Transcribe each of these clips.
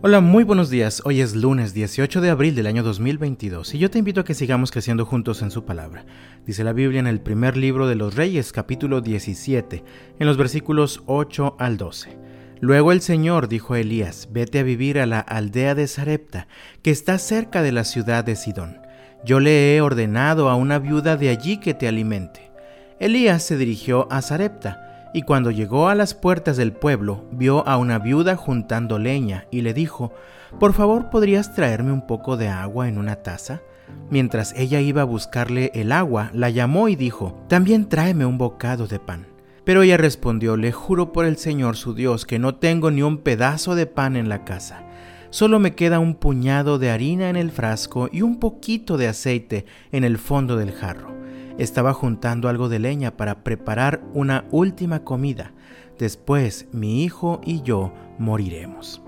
Hola, muy buenos días. Hoy es lunes 18 de abril del año 2022 y yo te invito a que sigamos creciendo juntos en su palabra. Dice la Biblia en el primer libro de los Reyes, capítulo 17, en los versículos 8 al 12. Luego el Señor dijo a Elías, vete a vivir a la aldea de Sarepta, que está cerca de la ciudad de Sidón. Yo le he ordenado a una viuda de allí que te alimente. Elías se dirigió a Sarepta, y cuando llegó a las puertas del pueblo, vio a una viuda juntando leña y le dijo, Por favor, ¿podrías traerme un poco de agua en una taza? Mientras ella iba a buscarle el agua, la llamó y dijo, También tráeme un bocado de pan. Pero ella respondió, Le juro por el Señor su Dios que no tengo ni un pedazo de pan en la casa. Solo me queda un puñado de harina en el frasco y un poquito de aceite en el fondo del jarro. Estaba juntando algo de leña para preparar una última comida. Después mi hijo y yo moriremos.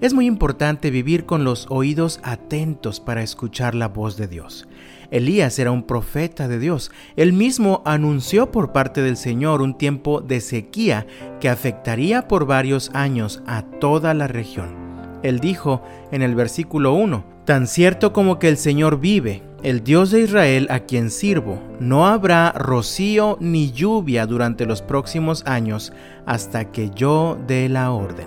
Es muy importante vivir con los oídos atentos para escuchar la voz de Dios. Elías era un profeta de Dios. Él mismo anunció por parte del Señor un tiempo de sequía que afectaría por varios años a toda la región. Él dijo en el versículo 1, Tan cierto como que el Señor vive, el Dios de Israel a quien sirvo, no habrá rocío ni lluvia durante los próximos años hasta que yo dé la orden.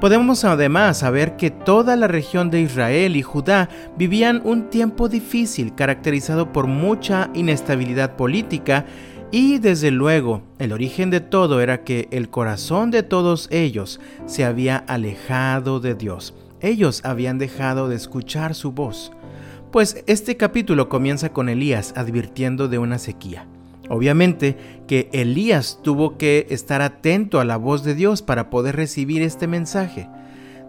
Podemos además saber que toda la región de Israel y Judá vivían un tiempo difícil caracterizado por mucha inestabilidad política y desde luego el origen de todo era que el corazón de todos ellos se había alejado de Dios. Ellos habían dejado de escuchar su voz. Pues este capítulo comienza con Elías advirtiendo de una sequía. Obviamente que Elías tuvo que estar atento a la voz de Dios para poder recibir este mensaje.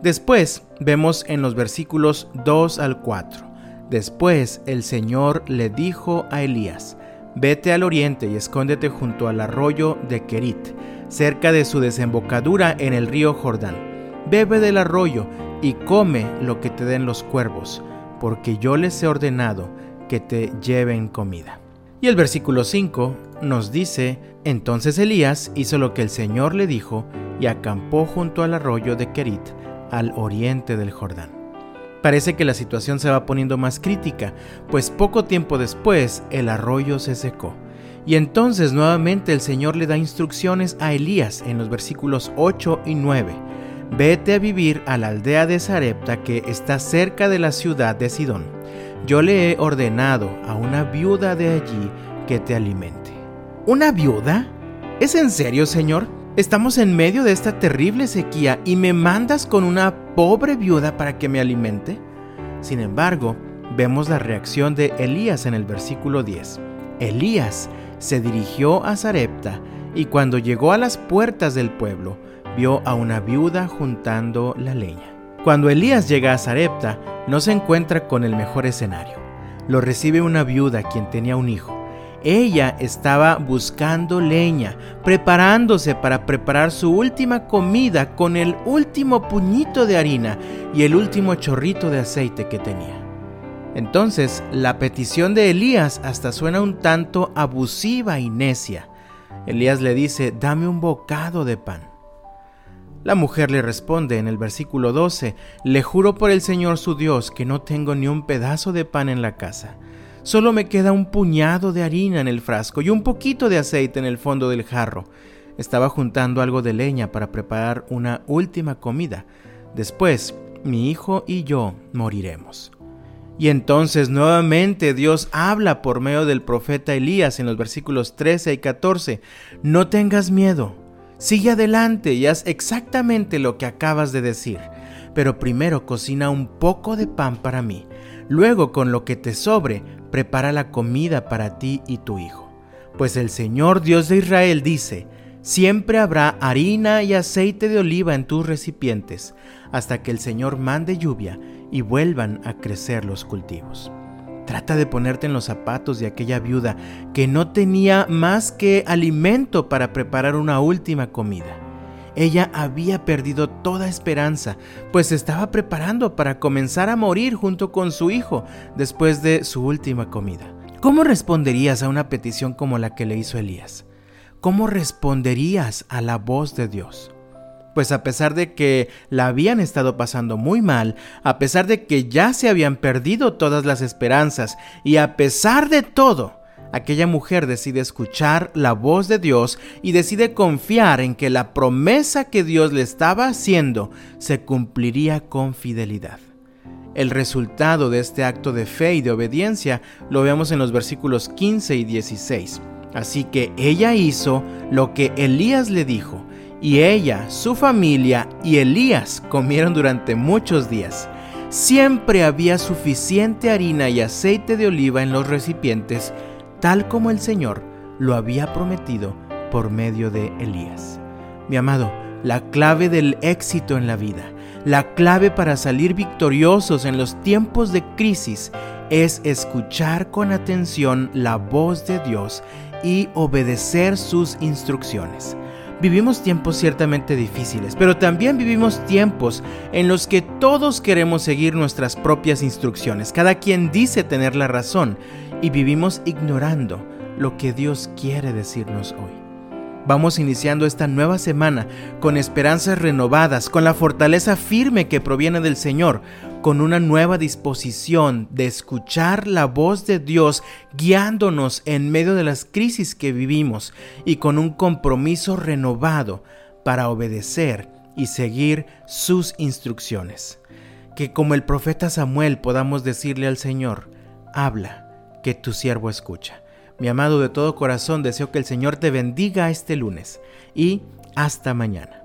Después vemos en los versículos 2 al 4. Después el Señor le dijo a Elías, vete al oriente y escóndete junto al arroyo de Kerit, cerca de su desembocadura en el río Jordán. Bebe del arroyo y come lo que te den los cuervos porque yo les he ordenado que te lleven comida. Y el versículo 5 nos dice, entonces Elías hizo lo que el Señor le dijo y acampó junto al arroyo de Kerit, al oriente del Jordán. Parece que la situación se va poniendo más crítica, pues poco tiempo después el arroyo se secó. Y entonces nuevamente el Señor le da instrucciones a Elías en los versículos 8 y 9 Vete a vivir a la aldea de Sarepta que está cerca de la ciudad de Sidón. Yo le he ordenado a una viuda de allí que te alimente. ¿Una viuda? ¿Es en serio, Señor? Estamos en medio de esta terrible sequía y me mandas con una pobre viuda para que me alimente. Sin embargo, vemos la reacción de Elías en el versículo 10. Elías se dirigió a Sarepta y cuando llegó a las puertas del pueblo, vio a una viuda juntando la leña. Cuando Elías llega a Sarepta, no se encuentra con el mejor escenario. Lo recibe una viuda quien tenía un hijo. Ella estaba buscando leña, preparándose para preparar su última comida con el último puñito de harina y el último chorrito de aceite que tenía. Entonces, la petición de Elías hasta suena un tanto abusiva y necia. Elías le dice, dame un bocado de pan. La mujer le responde en el versículo 12, Le juro por el Señor su Dios que no tengo ni un pedazo de pan en la casa. Solo me queda un puñado de harina en el frasco y un poquito de aceite en el fondo del jarro. Estaba juntando algo de leña para preparar una última comida. Después, mi hijo y yo moriremos. Y entonces nuevamente Dios habla por medio del profeta Elías en los versículos 13 y 14. No tengas miedo Sigue adelante y haz exactamente lo que acabas de decir, pero primero cocina un poco de pan para mí. Luego, con lo que te sobre, prepara la comida para ti y tu hijo. Pues el Señor Dios de Israel dice, siempre habrá harina y aceite de oliva en tus recipientes, hasta que el Señor mande lluvia y vuelvan a crecer los cultivos. Trata de ponerte en los zapatos de aquella viuda que no tenía más que alimento para preparar una última comida. Ella había perdido toda esperanza, pues estaba preparando para comenzar a morir junto con su hijo después de su última comida. ¿Cómo responderías a una petición como la que le hizo Elías? ¿Cómo responderías a la voz de Dios? Pues a pesar de que la habían estado pasando muy mal, a pesar de que ya se habían perdido todas las esperanzas y a pesar de todo, aquella mujer decide escuchar la voz de Dios y decide confiar en que la promesa que Dios le estaba haciendo se cumpliría con fidelidad. El resultado de este acto de fe y de obediencia lo vemos en los versículos 15 y 16. Así que ella hizo lo que Elías le dijo, y ella, su familia y Elías comieron durante muchos días. Siempre había suficiente harina y aceite de oliva en los recipientes, tal como el Señor lo había prometido por medio de Elías. Mi amado, la clave del éxito en la vida, la clave para salir victoriosos en los tiempos de crisis es escuchar con atención la voz de Dios y obedecer sus instrucciones. Vivimos tiempos ciertamente difíciles, pero también vivimos tiempos en los que todos queremos seguir nuestras propias instrucciones. Cada quien dice tener la razón y vivimos ignorando lo que Dios quiere decirnos hoy. Vamos iniciando esta nueva semana con esperanzas renovadas, con la fortaleza firme que proviene del Señor, con una nueva disposición de escuchar la voz de Dios guiándonos en medio de las crisis que vivimos y con un compromiso renovado para obedecer y seguir sus instrucciones. Que como el profeta Samuel podamos decirle al Señor, habla, que tu siervo escucha. Mi amado, de todo corazón deseo que el Señor te bendiga este lunes y hasta mañana.